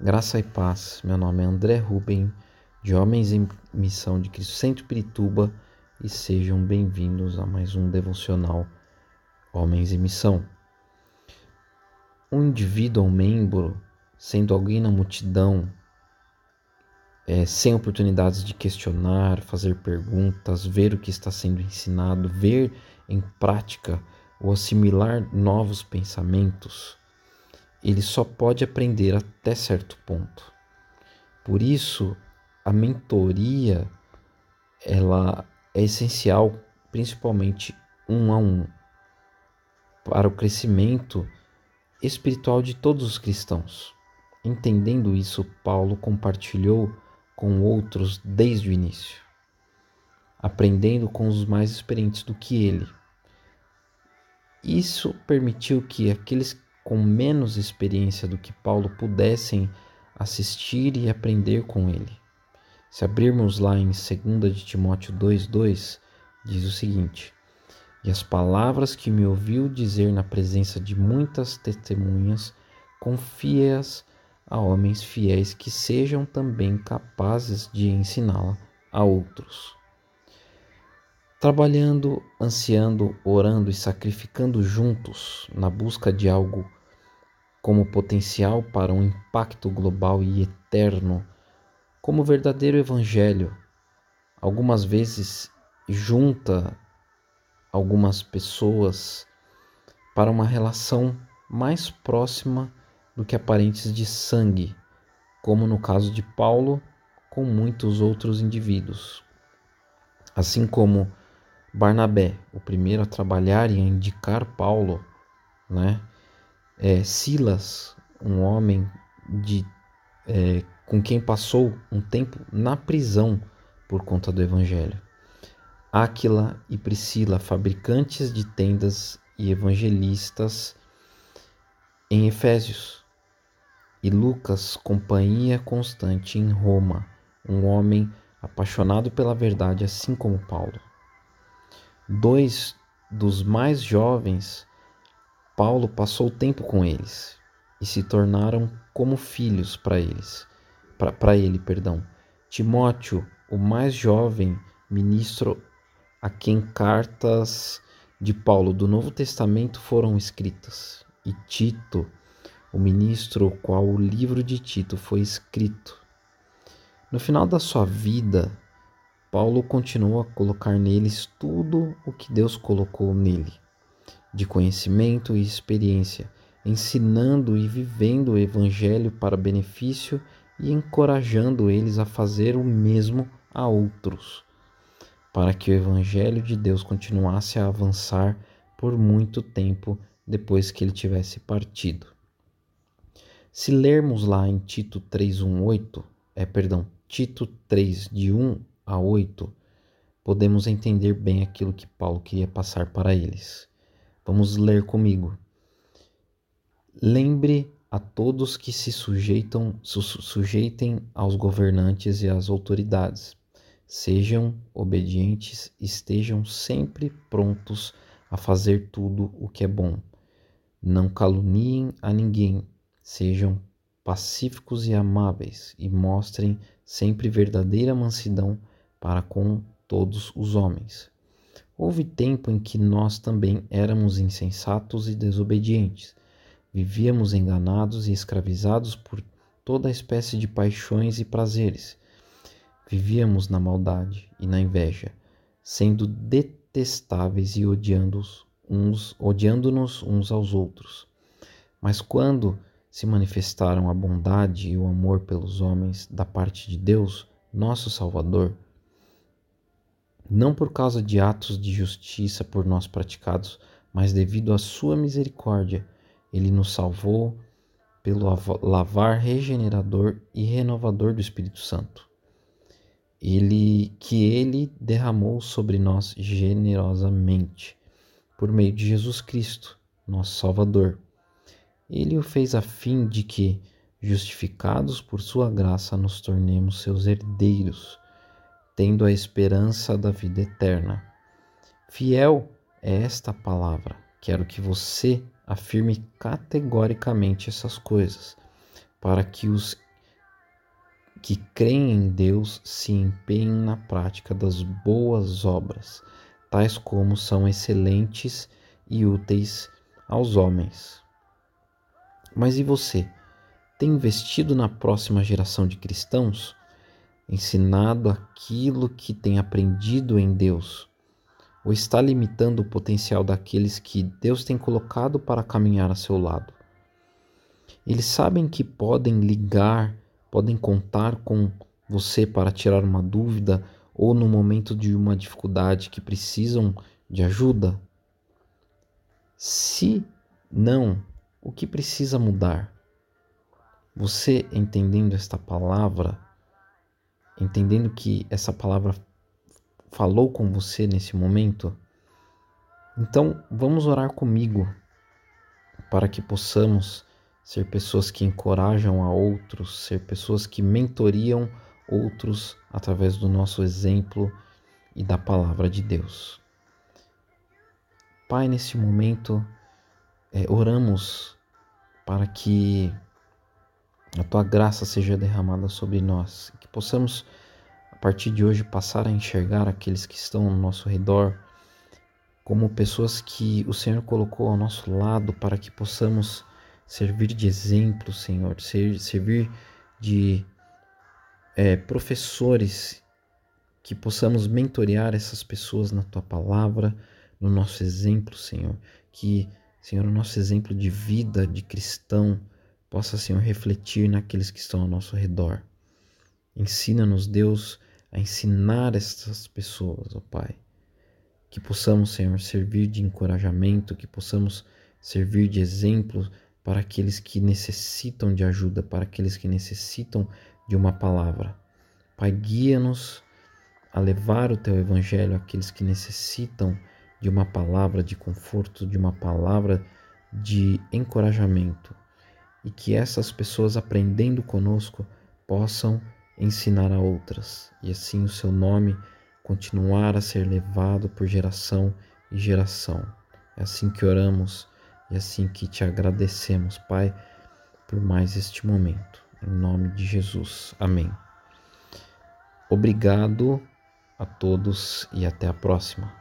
Graça e paz. Meu nome é André Ruben, de Homens em Missão de Cristo Centro Pirituba, e sejam bem-vindos a mais um devocional Homens em Missão. Um indivíduo ou membro, sendo alguém na multidão, é, sem oportunidades de questionar, fazer perguntas, ver o que está sendo ensinado, ver em prática ou assimilar novos pensamentos, ele só pode aprender até certo ponto. Por isso, a mentoria ela é essencial, principalmente um a um, para o crescimento espiritual de todos os cristãos. Entendendo isso, Paulo compartilhou com outros desde o início, aprendendo com os mais experientes do que ele. Isso permitiu que aqueles com menos experiência do que Paulo pudessem assistir e aprender com ele. Se abrirmos lá em 2 de Timóteo 2:2, diz o seguinte: E as palavras que me ouviu dizer na presença de muitas testemunhas, confia-as a homens fiéis que sejam também capazes de ensiná-la a outros. Trabalhando, ansiando, orando e sacrificando juntos na busca de algo como potencial para um impacto global e eterno, como verdadeiro evangelho, algumas vezes junta algumas pessoas para uma relação mais próxima do que aparentes de sangue, como no caso de Paulo com muitos outros indivíduos. Assim como Barnabé, o primeiro a trabalhar e a indicar Paulo, né? É, Silas, um homem de, é, com quem passou um tempo na prisão por conta do Evangelho. Áquila e Priscila, fabricantes de tendas e evangelistas em Efésios. E Lucas, companhia constante em Roma, um homem apaixonado pela verdade, assim como Paulo. Dois dos mais jovens Paulo passou tempo com eles e se tornaram como filhos para eles, para ele, perdão. Timóteo, o mais jovem ministro a quem cartas de Paulo do Novo Testamento foram escritas, e Tito, o ministro ao qual o livro de Tito foi escrito. No final da sua vida, Paulo continuou a colocar neles tudo o que Deus colocou nele de conhecimento e experiência, ensinando e vivendo o Evangelho para benefício e encorajando eles a fazer o mesmo a outros, para que o Evangelho de Deus continuasse a avançar por muito tempo depois que ele tivesse partido. Se lermos lá em Tito 3:18, é perdão, Tito 3 de 1 a 8, podemos entender bem aquilo que Paulo queria passar para eles. Vamos ler comigo. Lembre a todos que se sujeitam, su sujeitem aos governantes e às autoridades. Sejam obedientes, estejam sempre prontos a fazer tudo o que é bom. Não caluniem a ninguém, sejam pacíficos e amáveis e mostrem sempre verdadeira mansidão para com todos os homens. Houve tempo em que nós também éramos insensatos e desobedientes. Vivíamos enganados e escravizados por toda espécie de paixões e prazeres. Vivíamos na maldade e na inveja, sendo detestáveis e odiando-nos uns, odiando uns aos outros. Mas quando se manifestaram a bondade e o amor pelos homens da parte de Deus, nosso Salvador, não por causa de atos de justiça por nós praticados, mas devido à sua misericórdia, ele nos salvou pelo lavar regenerador e renovador do Espírito Santo. Ele que ele derramou sobre nós generosamente por meio de Jesus Cristo, nosso Salvador. Ele o fez a fim de que, justificados por sua graça, nos tornemos seus herdeiros tendo a esperança da vida eterna. Fiel é esta palavra. Quero que você afirme categoricamente essas coisas, para que os que creem em Deus se empenhem na prática das boas obras, tais como são excelentes e úteis aos homens. Mas e você? Tem investido na próxima geração de cristãos? Ensinado aquilo que tem aprendido em Deus? Ou está limitando o potencial daqueles que Deus tem colocado para caminhar a seu lado? Eles sabem que podem ligar, podem contar com você para tirar uma dúvida ou no momento de uma dificuldade que precisam de ajuda? Se não, o que precisa mudar? Você entendendo esta palavra, entendendo que essa palavra falou com você nesse momento, então vamos orar comigo para que possamos ser pessoas que encorajam a outros, ser pessoas que mentoriam outros através do nosso exemplo e da palavra de Deus. Pai, nesse momento, é, oramos para que a tua graça seja derramada sobre nós, que possamos, a partir de hoje, passar a enxergar aqueles que estão ao nosso redor como pessoas que o Senhor colocou ao nosso lado para que possamos servir de exemplo, Senhor, ser, servir de é, professores que possamos mentorear essas pessoas na tua palavra, no nosso exemplo, Senhor. Que, Senhor, o nosso exemplo de vida de cristão possa, Senhor, refletir naqueles que estão ao nosso redor. Ensina-nos, Deus, a ensinar essas pessoas, ó Pai. Que possamos, Senhor, servir de encorajamento, que possamos servir de exemplo para aqueles que necessitam de ajuda, para aqueles que necessitam de uma palavra. Pai, guia-nos a levar o teu evangelho àqueles que necessitam de uma palavra de conforto, de uma palavra de encorajamento. E que essas pessoas aprendendo conosco possam ensinar a outras, e assim o seu nome continuar a ser levado por geração e geração. É assim que oramos e assim que te agradecemos, Pai, por mais este momento. Em nome de Jesus. Amém. Obrigado a todos e até a próxima.